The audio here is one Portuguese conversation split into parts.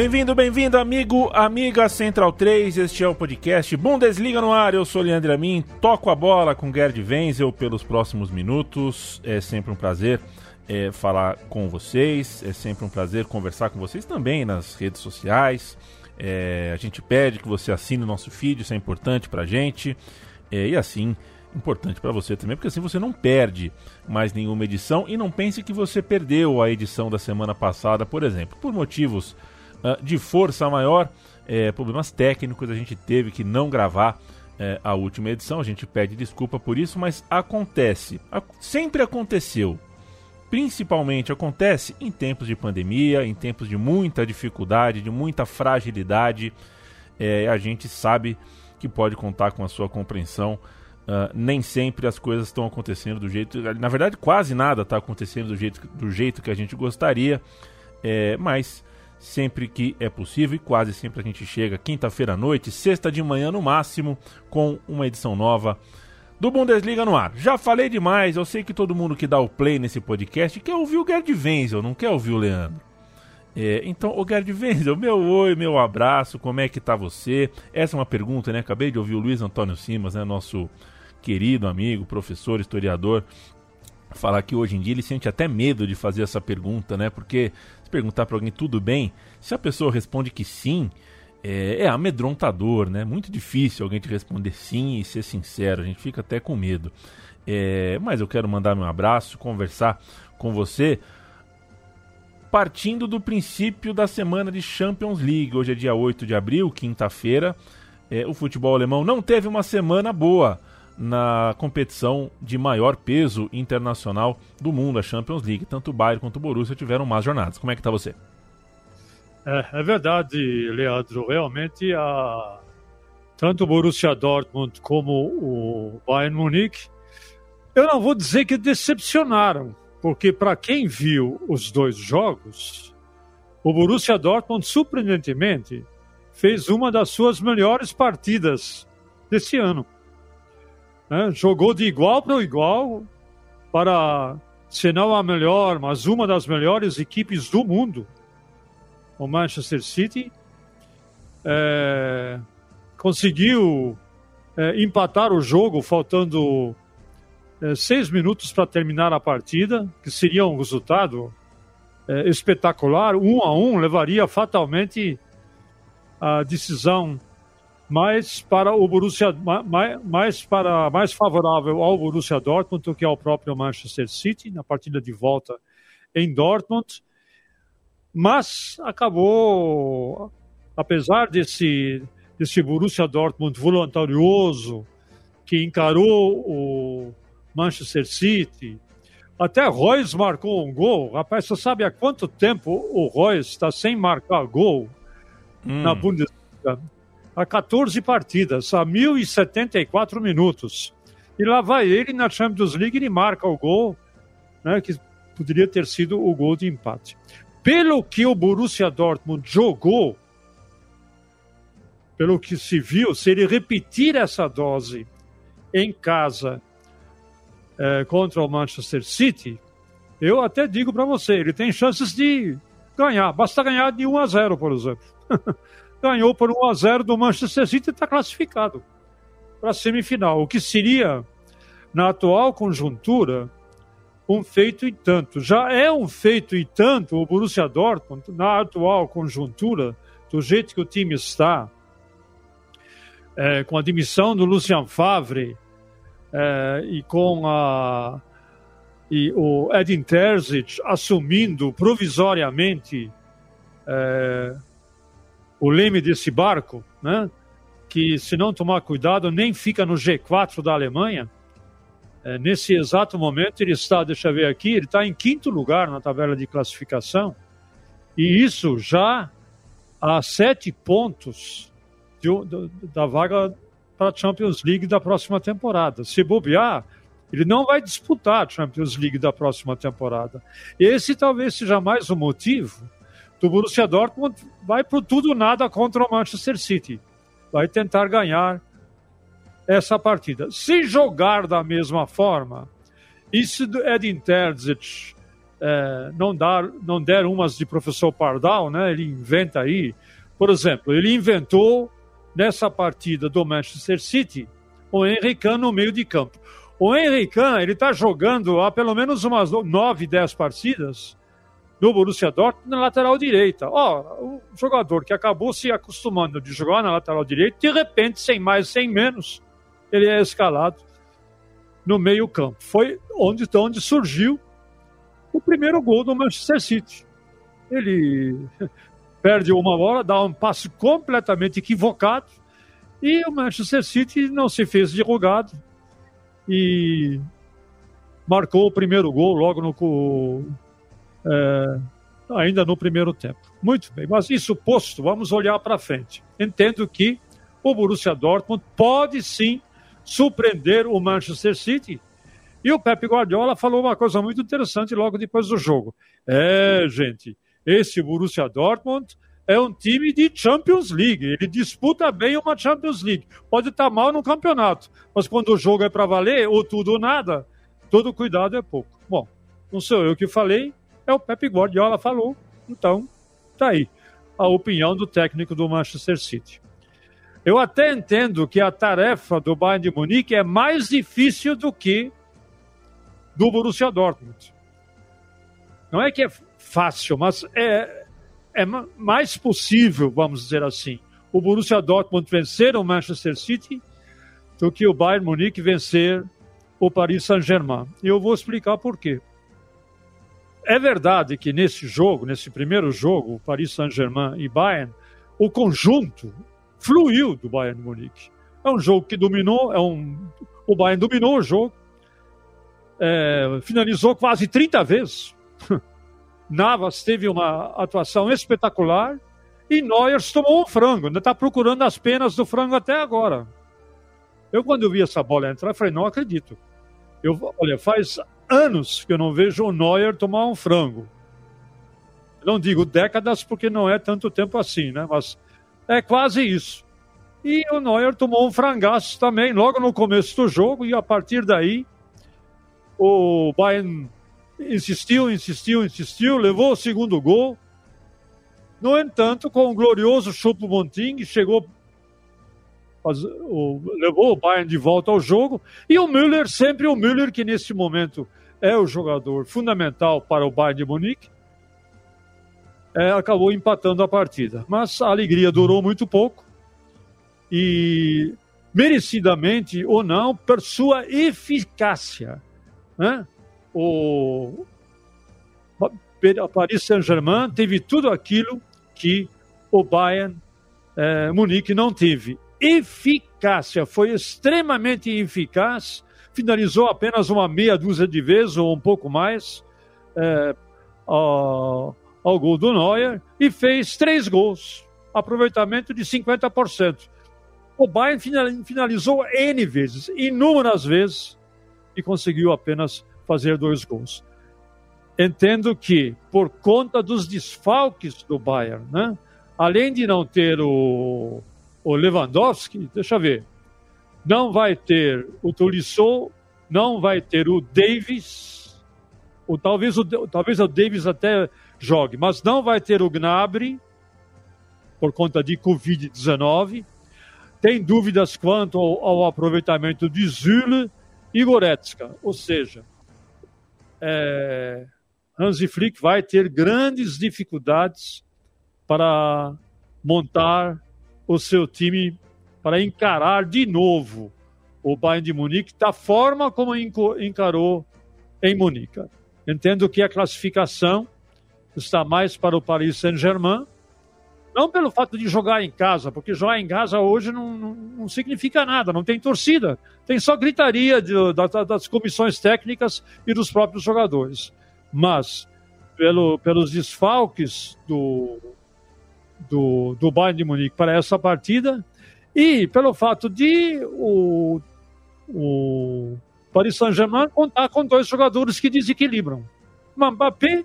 Bem-vindo, bem-vindo, amigo, amiga Central 3. Este é o podcast Bundesliga no ar. Eu sou Leandro Amin, toco a bola com Gerd Wenzel pelos próximos minutos. É sempre um prazer é, falar com vocês, é sempre um prazer conversar com vocês também nas redes sociais. É, a gente pede que você assine o nosso feed, isso é importante pra gente. É, e assim, importante para você também, porque assim você não perde mais nenhuma edição e não pense que você perdeu a edição da semana passada, por exemplo, por motivos uh, de força maior, é, problemas técnicos, a gente teve que não gravar é, a última edição, a gente pede desculpa por isso, mas acontece, sempre aconteceu. Principalmente acontece em tempos de pandemia, em tempos de muita dificuldade, de muita fragilidade. É, a gente sabe que pode contar com a sua compreensão. Uh, nem sempre as coisas estão acontecendo do jeito. Na verdade, quase nada está acontecendo do jeito, do jeito que a gente gostaria. É, mas sempre que é possível e quase sempre a gente chega quinta-feira à noite, sexta de manhã no máximo, com uma edição nova do Bundesliga no ar. Já falei demais, eu sei que todo mundo que dá o play nesse podcast quer ouvir o Gerd Wenzel, não quer ouvir o Leandro. É, então, o Gerd Wenzel, meu oi, meu abraço, como é que tá você? Essa é uma pergunta, né? Acabei de ouvir o Luiz Antônio Simas, né? Nosso querido amigo, professor, historiador, falar que hoje em dia ele sente até medo de fazer essa pergunta, né? Porque perguntar para alguém tudo bem, se a pessoa responde que sim, é, é, amedrontador, né? Muito difícil alguém te responder sim e ser sincero, a gente fica até com medo. É, mas eu quero mandar meu abraço, conversar com você, partindo do princípio da semana de Champions League. Hoje é dia 8 de abril, quinta-feira. É, o futebol alemão não teve uma semana boa na competição de maior peso internacional do mundo, a Champions League. Tanto o Bayern quanto o Borussia tiveram más jornadas. Como é que está você? É, é, verdade, Leandro. Realmente, a... tanto o Borussia Dortmund como o Bayern Munique, eu não vou dizer que decepcionaram, porque para quem viu os dois jogos, o Borussia Dortmund, surpreendentemente, fez uma das suas melhores partidas desse ano né? jogou de igual para igual para, se não a melhor, mas uma das melhores equipes do mundo, o Manchester City. É, conseguiu é, empatar o jogo faltando é, seis minutos para terminar a partida, que seria um resultado é, espetacular. Um a um levaria fatalmente a decisão mais para o Borussia, mais, mais, para, mais favorável ao Borussia Dortmund do que ao próprio Manchester City na partida de volta em Dortmund. Mas acabou, apesar desse, desse Borussia Dortmund voluntarioso que encarou o Manchester City, até Royce marcou um gol. Rapaz, você sabe há quanto tempo o Royce está sem marcar gol hum. na Bundesliga? A 14 partidas, a 1.074 minutos. E lá vai ele na Champions League e marca o gol, né, que poderia ter sido o gol de empate. Pelo que o Borussia Dortmund jogou, pelo que se viu, se ele repetir essa dose em casa é, contra o Manchester City, eu até digo para você, ele tem chances de ganhar. Basta ganhar de 1 a 0, por exemplo. ganhou por 1 a 0 do Manchester City e está classificado para a semifinal. O que seria, na atual conjuntura, um feito e tanto. Já é um feito e tanto o Borussia Dortmund, na atual conjuntura, do jeito que o time está, é, com a demissão do Lucian Favre é, e com a e o Edin Terzic assumindo provisoriamente é, o leme desse barco, né? que se não tomar cuidado nem fica no G4 da Alemanha. É, nesse exato momento ele está, deixa eu ver aqui, ele está em quinto lugar na tabela de classificação e isso já a sete pontos de, da vaga para a Champions League da próxima temporada. Se bobear, ele não vai disputar a Champions League da próxima temporada. Esse talvez seja mais o motivo do Borussia Dortmund vai por tudo nada contra o Manchester City. Vai tentar ganhar essa partida. Se jogar da mesma forma, e se Edin Terzic é, não, dar, não der umas de professor Pardal, né, ele inventa aí, por exemplo, ele inventou nessa partida do Manchester City o Henrique no meio de campo. O Henrique, ele está jogando há pelo menos umas 9, 10 partidas no Borussia Dortmund na lateral direita. Ó, o jogador que acabou se acostumando de jogar na lateral direita, de repente, sem mais, sem menos, ele é escalado no meio campo. Foi onde, onde surgiu o primeiro gol do Manchester City. Ele perde uma bola, dá um passe completamente equivocado e o Manchester City não se fez de e marcou o primeiro gol logo no é, ainda no primeiro tempo. Muito bem, mas isso posto, vamos olhar para frente. Entendo que o Borussia Dortmund pode sim surpreender o Manchester City. E o Pepe Guardiola falou uma coisa muito interessante logo depois do jogo. É, gente, esse Borussia Dortmund é um time de Champions League. Ele disputa bem uma Champions League. Pode estar mal no campeonato, mas quando o jogo é para valer, ou tudo ou nada, todo cuidado é pouco. Bom, não sou eu que falei, é o Pepe Guardiola falou. Então, tá aí a opinião do técnico do Manchester City. Eu até entendo que a tarefa do Bayern de Munique é mais difícil do que do Borussia Dortmund. Não é que é fácil, mas é, é mais possível, vamos dizer assim, o Borussia Dortmund vencer o Manchester City do que o Bayern Munique vencer o Paris Saint-Germain. E eu vou explicar por quê. É verdade que nesse jogo, nesse primeiro jogo, Paris Saint-Germain e Bayern, o conjunto fluiu do Bayern Munique. É um jogo que dominou, é um, o Bayern dominou o jogo, é, finalizou quase 30 vezes. Navas teve uma atuação espetacular e Neuer tomou um frango. Ainda está procurando as penas do frango até agora. Eu, quando eu vi essa bola entrar, falei, não acredito. Eu, olha, faz anos que eu não vejo o Neuer tomar um frango. não digo décadas, porque não é tanto tempo assim, né? Mas é quase isso. E o Neuer tomou um frangaço também, logo no começo do jogo, e a partir daí, o Bayern insistiu, insistiu, insistiu, levou o segundo gol. No entanto, com o glorioso Chupo Monting, chegou, levou o Bayern de volta ao jogo. E o Müller, sempre o Müller, que nesse momento é o jogador fundamental para o Bayern de Munique, é, acabou empatando a partida. Mas a alegria durou muito pouco. E merecidamente ou não, por sua eficácia. Né? o Paris Saint-Germain teve tudo aquilo que o Bayern é, Munique não teve. Eficácia, foi extremamente eficaz, finalizou apenas uma meia dúzia de vezes ou um pouco mais é, ao, ao gol do Neuer e fez três gols, aproveitamento de 50%. O Bayern finalizou N vezes, inúmeras vezes, e conseguiu apenas fazer dois gols. Entendo que, por conta dos desfalques do Bayern, né? além de não ter o, o Lewandowski, deixa eu ver, não vai ter o Tolisso, não vai ter o Davis, ou talvez o, talvez o Davis até jogue, mas não vai ter o Gnabry, por conta de Covid-19. Tem dúvidas quanto ao, ao aproveitamento de Zule e Goretzka, ou seja, é, Hansi Flick vai ter grandes dificuldades para montar o seu time para encarar de novo o Bayern de Munique da forma como encarou em Munique. Entendo que a classificação está mais para o Paris Saint-Germain, não pelo fato de jogar em casa, porque jogar em casa hoje não, não, não significa nada, não tem torcida, tem só gritaria de, das comissões técnicas e dos próprios jogadores. Mas, pelo, pelos desfalques do, do, do Bayern de Munique para essa partida e pelo fato de o, o Paris Saint-Germain contar com dois jogadores que desequilibram, Mbappé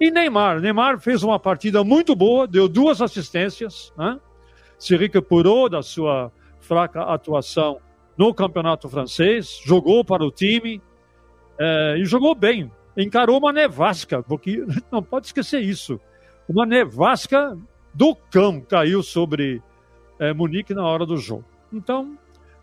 e Neymar. Neymar fez uma partida muito boa, deu duas assistências, né? se recuperou da sua fraca atuação no campeonato francês, jogou para o time é, e jogou bem. Encarou uma nevasca, porque não pode esquecer isso. Uma nevasca do cão caiu sobre é, Munique na hora do jogo. Então,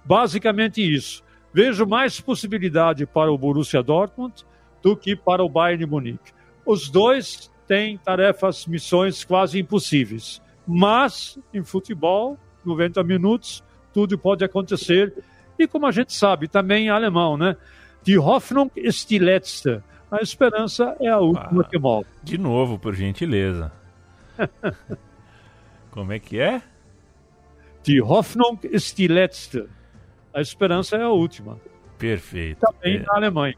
basicamente isso. Vejo mais possibilidade para o Borussia Dortmund do que para o Bayern de Munique. Os dois têm tarefas, missões quase impossíveis. Mas, em futebol, 90 minutos, tudo pode acontecer. E como a gente sabe, também em alemão, né? Die Hoffnung ist die letzte. A esperança é a última ah, que morre. De novo, por gentileza. Como é que é? Die Hoffnung ist die letzte. A esperança é a última. Perfeito. Também é. na Alemanha.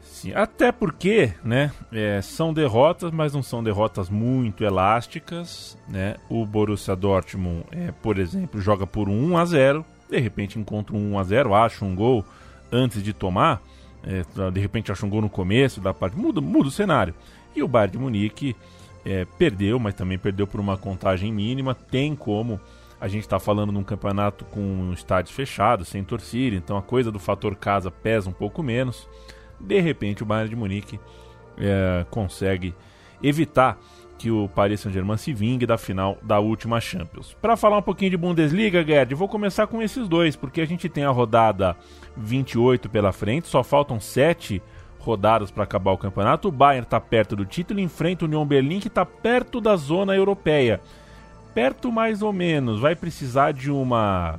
Sim, até porque, né, é, são derrotas, mas não são derrotas muito elásticas, né? O Borussia Dortmund, é, por exemplo, joga por um 1 a 0, de repente encontra um 1 a 0, acha um gol antes de tomar, é, de repente acha um gol no começo da parte, muda, muda o cenário. E o Bayern de Munique é, perdeu, mas também perdeu por uma contagem mínima. Tem como a gente está falando num campeonato com um estádio fechado, sem torcida, então a coisa do fator casa pesa um pouco menos. De repente, o Bayern de Munique é, consegue evitar que o Paris Saint-Germain se vingue da final da última Champions. Para falar um pouquinho de Bundesliga, Gerd, vou começar com esses dois, porque a gente tem a rodada 28 pela frente, só faltam 7 rodadas para acabar o campeonato. O Bayern está perto do título enfrenta o Union Berlin, que está perto da zona europeia. Perto mais ou menos. Vai precisar de uma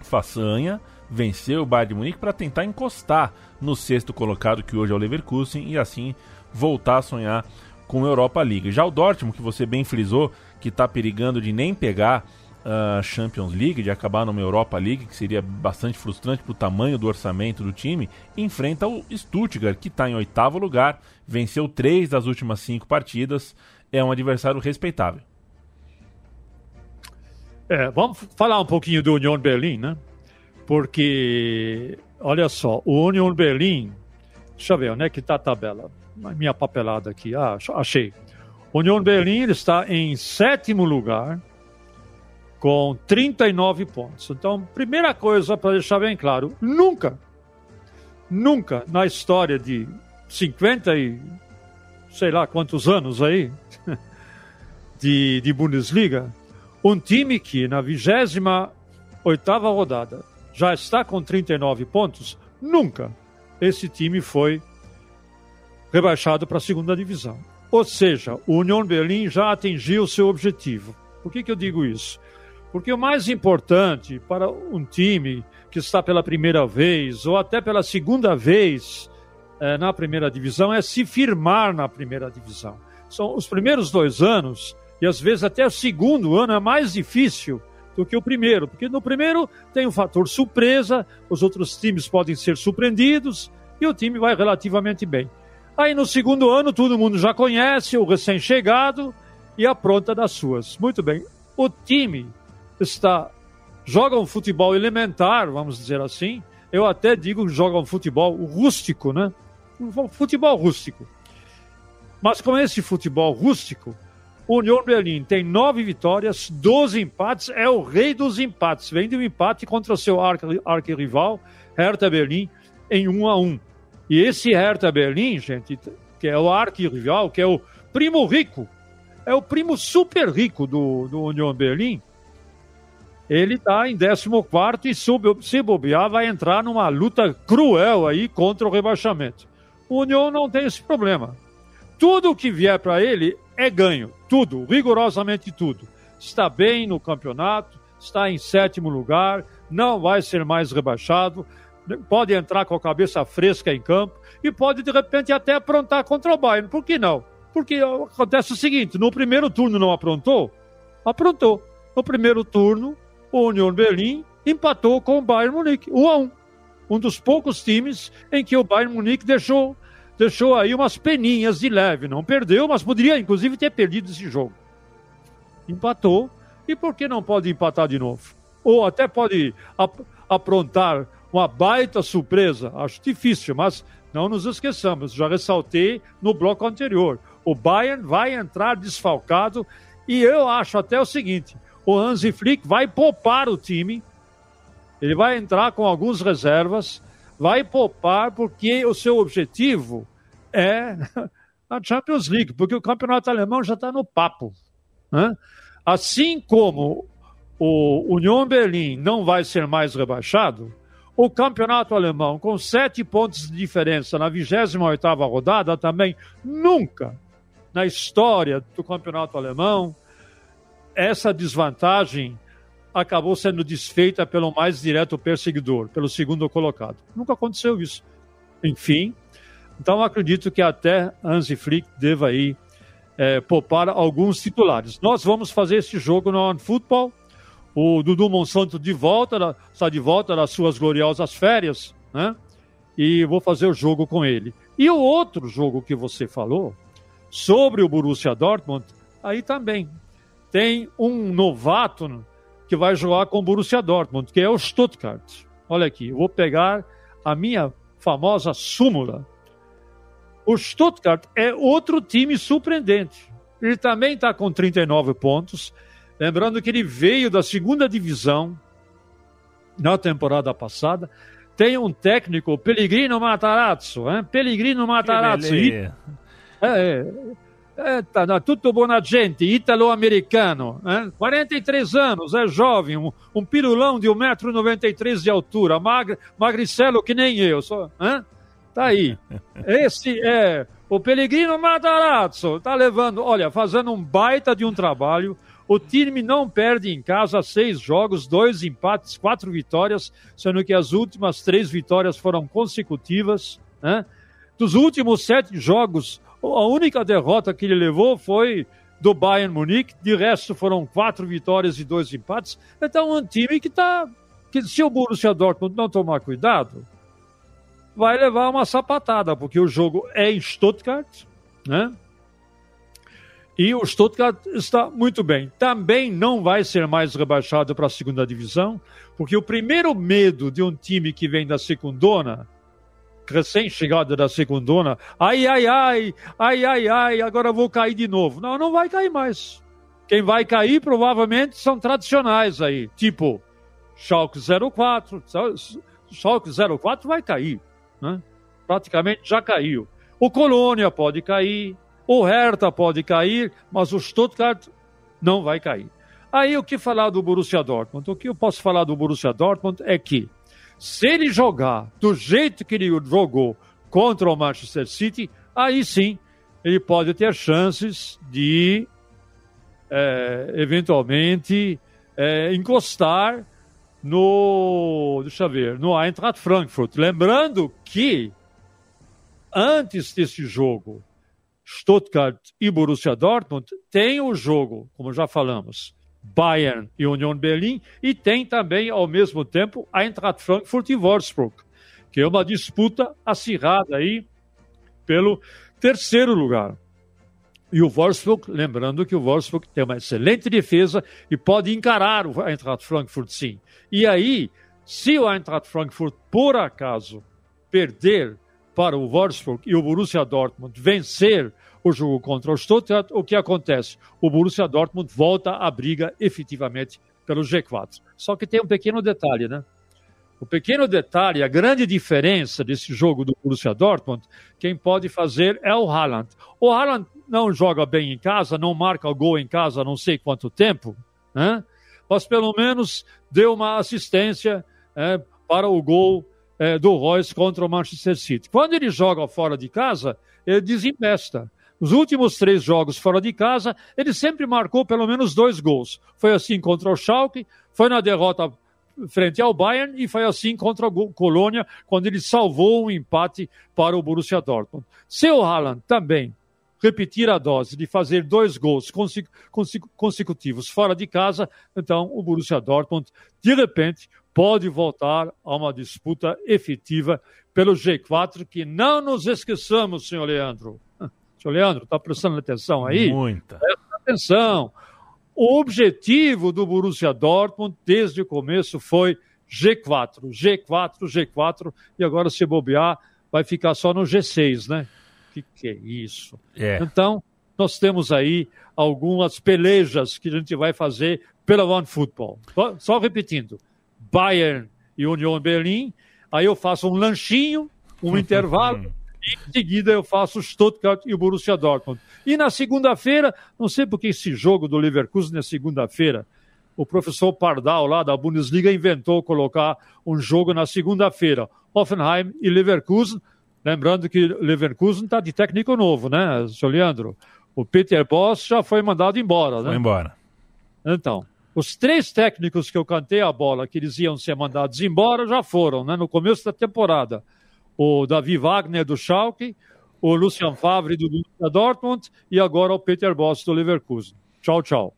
façanha, vencer o Bayern de Munique para tentar encostar no sexto colocado, que hoje é o Leverkusen, e assim voltar a sonhar com a Europa League. Já o Dortmund, que você bem frisou, que está perigando de nem pegar uh, Champions League, de acabar numa Europa League, que seria bastante frustrante para o tamanho do orçamento do time, enfrenta o Stuttgart, que está em oitavo lugar, venceu três das últimas cinco partidas, é um adversário respeitável. É, vamos falar um pouquinho do Union Berlin, né? Porque, olha só, o Union Berlin, deixa eu ver, onde é que está a tabela? Minha papelada aqui, ah, achei. Union Berlin está em sétimo lugar, com 39 pontos. Então, primeira coisa para deixar bem claro: nunca, nunca na história de 50 e sei lá quantos anos aí de, de Bundesliga, um time que na 28 rodada já está com 39 pontos, nunca esse time foi rebaixado para a segunda divisão. Ou seja, o Union Berlim já atingiu seu objetivo. Por que, que eu digo isso? Porque o mais importante para um time que está pela primeira vez ou até pela segunda vez eh, na primeira divisão é se firmar na primeira divisão. São os primeiros dois anos e às vezes até o segundo ano é mais difícil do que o primeiro, porque no primeiro tem o fator surpresa, os outros times podem ser surpreendidos e o time vai relativamente bem. Aí no segundo ano todo mundo já conhece o recém-chegado e apronta das suas. Muito bem. O time está joga um futebol elementar, vamos dizer assim. Eu até digo que joga um futebol rústico, né? Um futebol rústico. Mas com esse futebol rústico, União Berlim tem nove vitórias, 12 empates, é o rei dos empates. Vem de um empate contra o seu arquirrival, Hertha Berlim, em 1 a 1 E esse Hertha Berlim, gente, que é o arquirrival, que é o primo rico, é o primo super rico do, do União Berlim, ele está em 14 e se bobear vai entrar numa luta cruel aí contra o rebaixamento. O União não tem esse problema. Tudo que vier para ele é ganho. Tudo, rigorosamente tudo. Está bem no campeonato, está em sétimo lugar, não vai ser mais rebaixado, pode entrar com a cabeça fresca em campo e pode, de repente, até aprontar contra o Bayern. Por que não? Porque acontece o seguinte: no primeiro turno não aprontou? Aprontou. No primeiro turno, o Union Berlim empatou com o Bayern Munique, 1 a 1. Um dos poucos times em que o Bayern Munique deixou, deixou aí umas peninhas de leve. Não perdeu, mas poderia inclusive ter perdido esse jogo. Empatou. E por que não pode empatar de novo? Ou até pode ap aprontar uma baita surpresa. Acho difícil, mas não nos esqueçamos. Já ressaltei no bloco anterior. O Bayern vai entrar desfalcado e eu acho até o seguinte: o Hansi Flick vai poupar o time ele vai entrar com algumas reservas, vai poupar, porque o seu objetivo é a Champions League, porque o campeonato alemão já está no papo. Né? Assim como o Union Berlim não vai ser mais rebaixado, o campeonato alemão, com sete pontos de diferença na 28 rodada, também nunca na história do campeonato alemão, essa desvantagem acabou sendo desfeita pelo mais direto perseguidor, pelo segundo colocado. Nunca aconteceu isso. Enfim, então acredito que até Hansi Flick deva aí é, poupar alguns titulares. Nós vamos fazer esse jogo no Football. O Dudu Monsanto de volta, está de volta das suas gloriosas férias, né? E vou fazer o jogo com ele. E o outro jogo que você falou, sobre o Borussia Dortmund, aí também tem um novato que vai jogar com o Borussia Dortmund, que é o Stuttgart. Olha aqui, eu vou pegar a minha famosa súmula. O Stuttgart é outro time surpreendente. Ele também está com 39 pontos. Lembrando que ele veio da segunda divisão na temporada passada. Tem um técnico, Pellegrino Matarazzo. Hein? Pellegrino Matarazzo. É, é, é, tá, tutto buona gente, italo-americano, né? 43 anos, é jovem, um, um pirulão de 1,93m de altura, magre, magricelo que nem eu, só, né? Tá aí. Esse é o Pellegrino Matarazzo, tá levando, olha, fazendo um baita de um trabalho, o time não perde em casa seis jogos, dois empates, quatro vitórias, sendo que as últimas três vitórias foram consecutivas, né? Dos últimos sete jogos, a única derrota que ele levou foi do Bayern Munique, de resto foram quatro vitórias e dois empates. Então, um time que está. que se o Borussia Dortmund não tomar cuidado, vai levar uma sapatada, porque o jogo é em Stuttgart, né? E o Stuttgart está muito bem. Também não vai ser mais rebaixado para a segunda divisão, porque o primeiro medo de um time que vem da secundona recém-chegada da segundona, ai, ai, ai, ai, ai, ai, agora vou cair de novo. Não, não vai cair mais. Quem vai cair provavelmente são tradicionais aí, tipo Schalke 04, Schalke 04 vai cair, né? praticamente já caiu. O Colônia pode cair, o Hertha pode cair, mas o Stuttgart não vai cair. Aí o que falar do Borussia Dortmund? O que eu posso falar do Borussia Dortmund é que se ele jogar do jeito que ele jogou contra o Manchester City, aí sim ele pode ter chances de é, eventualmente é, encostar no, deixa eu ver, no Eintracht Frankfurt. Lembrando que antes desse jogo, Stuttgart e Borussia Dortmund tem o jogo, como já falamos, Bayern e Union Berlim, e tem também, ao mesmo tempo, Eintracht Frankfurt e Wolfsburg, que é uma disputa acirrada aí pelo terceiro lugar. E o Wolfsburg, lembrando que o Wolfsburg tem uma excelente defesa e pode encarar o Eintracht Frankfurt sim. E aí, se o Eintracht Frankfurt, por acaso, perder para o Wolfsburg e o Borussia Dortmund vencer o jogo contra o Stuttgart, o que acontece? O Borussia Dortmund volta à briga efetivamente pelo G4. Só que tem um pequeno detalhe, né? O pequeno detalhe, a grande diferença desse jogo do Borussia Dortmund, quem pode fazer é o Haaland. O Haaland não joga bem em casa, não marca gol em casa não sei quanto tempo, né? mas pelo menos deu uma assistência é, para o gol é, do Royce contra o Manchester City. Quando ele joga fora de casa, ele desinvesta. Os últimos três jogos fora de casa, ele sempre marcou pelo menos dois gols. Foi assim contra o Schalke, foi na derrota frente ao Bayern e foi assim contra o Colônia, quando ele salvou um empate para o Borussia Dortmund. Se o Haaland também repetir a dose de fazer dois gols consecutivos fora de casa, então o Borussia Dortmund, de repente, pode voltar a uma disputa efetiva pelo G4, que não nos esqueçamos, senhor Leandro, Senhor Leandro, está prestando atenção aí? Muita. Presta atenção. O objetivo do Borussia Dortmund desde o começo foi G4, G4, G4, e agora se bobear vai ficar só no G6, né? O que, que é isso? É. Então, nós temos aí algumas pelejas que a gente vai fazer pela One Football. Só repetindo, Bayern e Union Berlim, aí eu faço um lanchinho, um intervalo, e em seguida eu faço Stuttgart e o Borussia Dortmund. E na segunda-feira, não sei porque esse jogo do Leverkusen é segunda-feira, o professor Pardal lá da Bundesliga inventou colocar um jogo na segunda-feira, Hoffenheim e Leverkusen. Lembrando que Leverkusen está de técnico novo, né, seu Leandro? O Peter Boss já foi mandado embora, né? Foi embora. Então, os três técnicos que eu cantei a bola, que eles iam ser mandados embora, já foram, né, no começo da temporada o Davi Wagner do Schalke, o Lucian Favre do Dortmund e agora o Peter Boss do Leverkusen. Tchau, tchau.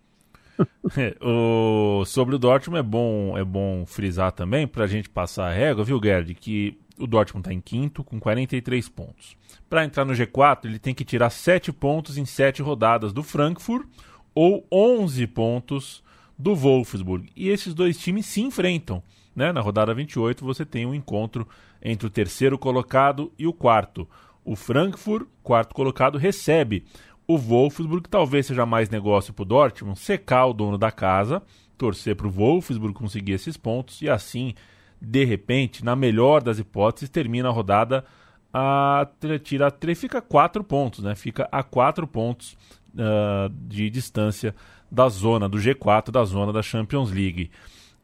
É, o, sobre o Dortmund é bom, é bom frisar também, para a gente passar a régua, viu, Gerd, que o Dortmund está em quinto com 43 pontos. Para entrar no G4, ele tem que tirar 7 pontos em 7 rodadas do Frankfurt ou 11 pontos do Wolfsburg. E esses dois times se enfrentam. Né? Na rodada 28 você tem um encontro entre o terceiro colocado e o quarto. O Frankfurt, quarto colocado, recebe o Wolfsburg, talvez seja mais negócio para o Dortmund, secar o dono da casa, torcer para o Wolfsburg conseguir esses pontos e assim, de repente, na melhor das hipóteses, termina a rodada a tira fica quatro pontos, né? Fica a quatro pontos uh, de distância da zona do G4, da zona da Champions League.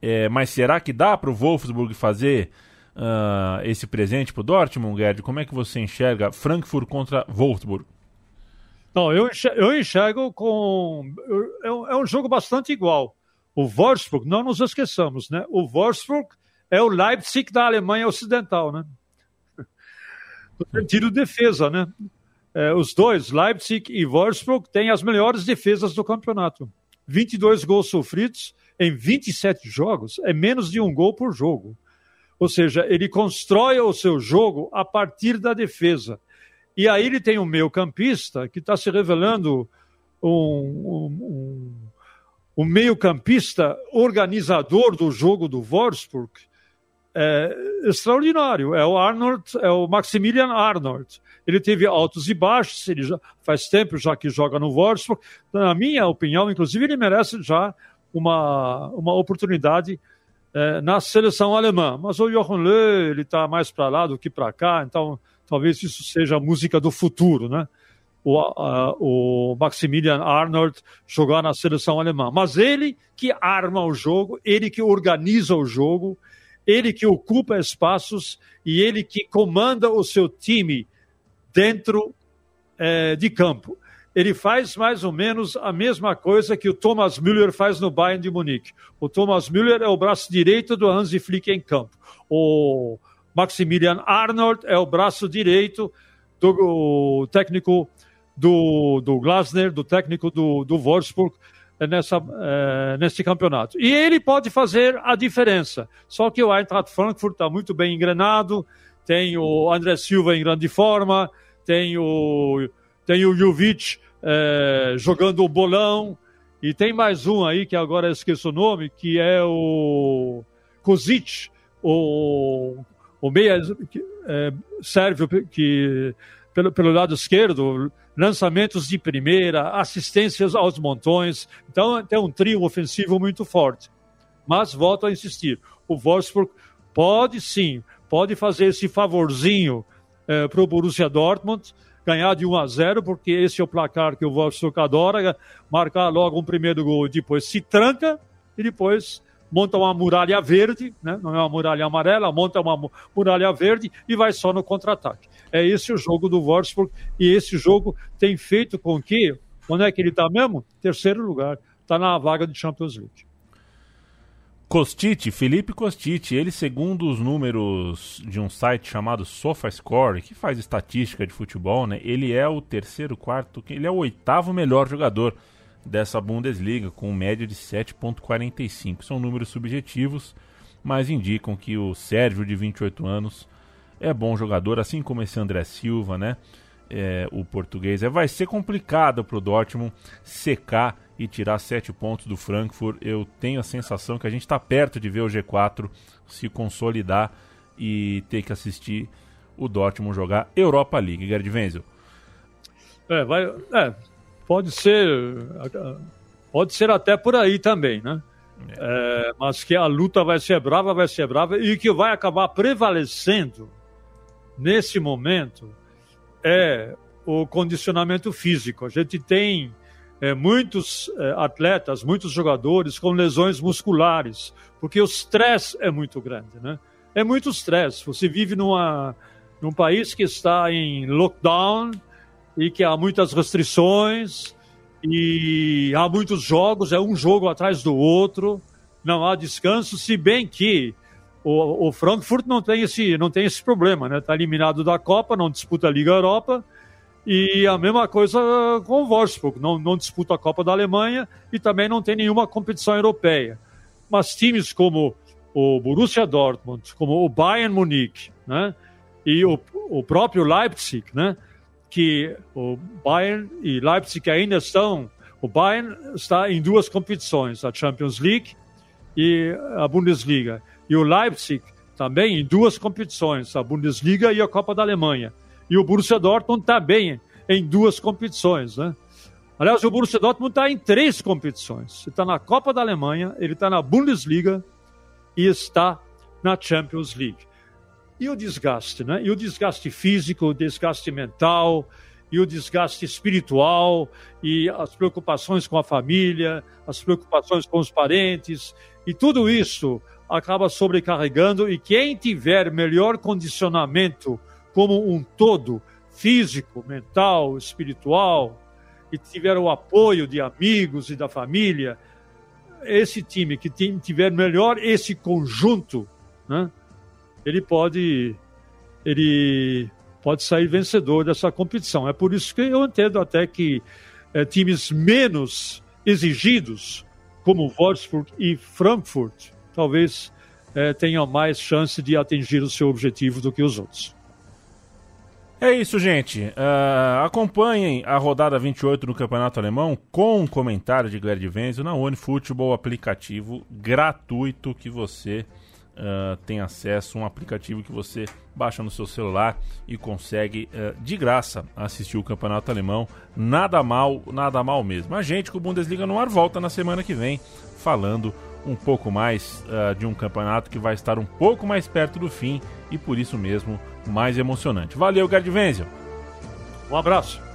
É, mas será que dá para o Wolfsburg fazer uh, esse presente para o Dortmund, Gerd? Como é que você enxerga Frankfurt contra Wolfsburg? Não, eu enxergo, eu enxergo com. É é um, jogo bastante igual. O Wolfsburg, não nos esqueçamos, né? O Wolfsburg é o Leipzig da Alemanha Ocidental, né? No sentido defesa, né? É, os dois, Leipzig e Wolfsburg, têm as melhores defesas do campeonato. 22 gols sofridos em 27 jogos, é menos de um gol por jogo. Ou seja, ele constrói o seu jogo a partir da defesa. E aí ele tem um meio-campista que está se revelando um, um, um, um meio-campista organizador do jogo do Wolfsburg é, extraordinário. É o Arnold, é o Maximilian Arnold. Ele teve altos e baixos, ele já faz tempo já que joga no Wolfsburg. Na minha opinião, inclusive, ele merece já uma, uma oportunidade é, na seleção alemã. Mas o Jochen Löw, ele está mais para lá do que para cá, então talvez isso seja a música do futuro, né? O, a, o Maximilian Arnold jogar na seleção alemã. Mas ele que arma o jogo, ele que organiza o jogo, ele que ocupa espaços e ele que comanda o seu time dentro é, de campo ele faz mais ou menos a mesma coisa que o Thomas Müller faz no Bayern de Munique. O Thomas Müller é o braço direito do Hansi Flick em campo. O Maximilian Arnold é o braço direito do técnico do, do Glasner, do técnico do, do Wolfsburg, nessa, é, nesse campeonato. E ele pode fazer a diferença. Só que o Eintracht Frankfurt está muito bem engrenado, tem o André Silva em grande forma, tem o, tem o Jovic é, jogando o bolão. E tem mais um aí, que agora esqueço o nome, que é o Kozic, o, o meia é, sérvio, que pelo, pelo lado esquerdo, lançamentos de primeira, assistências aos montões. Então, tem um trio ofensivo muito forte. Mas, volto a insistir, o Wolfsburg pode sim, pode fazer esse favorzinho é, para o Borussia Dortmund, ganhar de 1 a 0, porque esse é o placar que o Wolfsburg adora, marcar logo um primeiro gol, depois se tranca e depois monta uma muralha verde, né? não é uma muralha amarela, monta uma muralha verde e vai só no contra-ataque. É esse o jogo do Wolfsburg e esse jogo tem feito com que, onde é que ele está mesmo? Terceiro lugar, está na vaga de Champions League. Costite, Felipe Costite, ele segundo os números de um site chamado SofaScore, que faz estatística de futebol, né? Ele é o terceiro, quarto, ele é o oitavo melhor jogador dessa Bundesliga, com média de 7.45. São números subjetivos, mas indicam que o Sérgio, de 28 anos, é bom jogador, assim como esse André Silva, né? É, o português. É, vai ser complicado para o Dortmund secar e tirar sete pontos do Frankfurt. Eu tenho a sensação que a gente está perto de ver o G4 se consolidar e ter que assistir o Dortmund jogar Europa League. Gerd Wenzel. É, vai, é, pode ser, pode ser até por aí também, né? É. É, mas que a luta vai ser brava, vai ser brava e que vai acabar prevalecendo nesse momento é o condicionamento físico. A gente tem é, muitos é, atletas, muitos jogadores com lesões musculares, porque o estresse é muito grande, né? É muito estresse. Você vive numa, num país que está em lockdown e que há muitas restrições e há muitos jogos, é um jogo atrás do outro, não há descanso, se bem que o, o Frankfurt não tem esse, não tem esse problema, né? Está eliminado da Copa, não disputa a Liga Europa e a mesma coisa com o Wolfsburg, não, não disputa a Copa da Alemanha e também não tem nenhuma competição europeia. Mas times como o Borussia Dortmund, como o Bayern Munique, né? E o, o próprio Leipzig, né? Que o Bayern e Leipzig ainda estão. O Bayern está em duas competições, a Champions League e a Bundesliga. E o Leipzig também em duas competições, a Bundesliga e a Copa da Alemanha. E o Borussia Dortmund também em duas competições, né? Aliás, o Borussia Dortmund está em três competições. Ele está na Copa da Alemanha, ele está na Bundesliga e está na Champions League. E o desgaste, né? E o desgaste físico, o desgaste mental, e o desgaste espiritual, e as preocupações com a família, as preocupações com os parentes, e tudo isso acaba sobrecarregando. E quem tiver melhor condicionamento como um todo, físico, mental, espiritual, e tiver o apoio de amigos e da família, esse time que tiver melhor esse conjunto, né, ele pode ele pode sair vencedor dessa competição. É por isso que eu entendo até que é, times menos exigidos, como Wolfsburg e Frankfurt, talvez é, tenham mais chance de atingir o seu objetivo do que os outros. É isso, gente. Uh, acompanhem a rodada 28 do Campeonato Alemão com um comentário de Gerd Wenzel na OneFootball, aplicativo gratuito que você uh, tem acesso, um aplicativo que você baixa no seu celular e consegue uh, de graça assistir o Campeonato Alemão. Nada mal, nada mal mesmo. A gente com o Bundesliga no ar volta na semana que vem falando um pouco mais uh, de um campeonato que vai estar um pouco mais perto do fim e por isso mesmo mais emocionante. Valeu, Gerd Wenzel. Um abraço.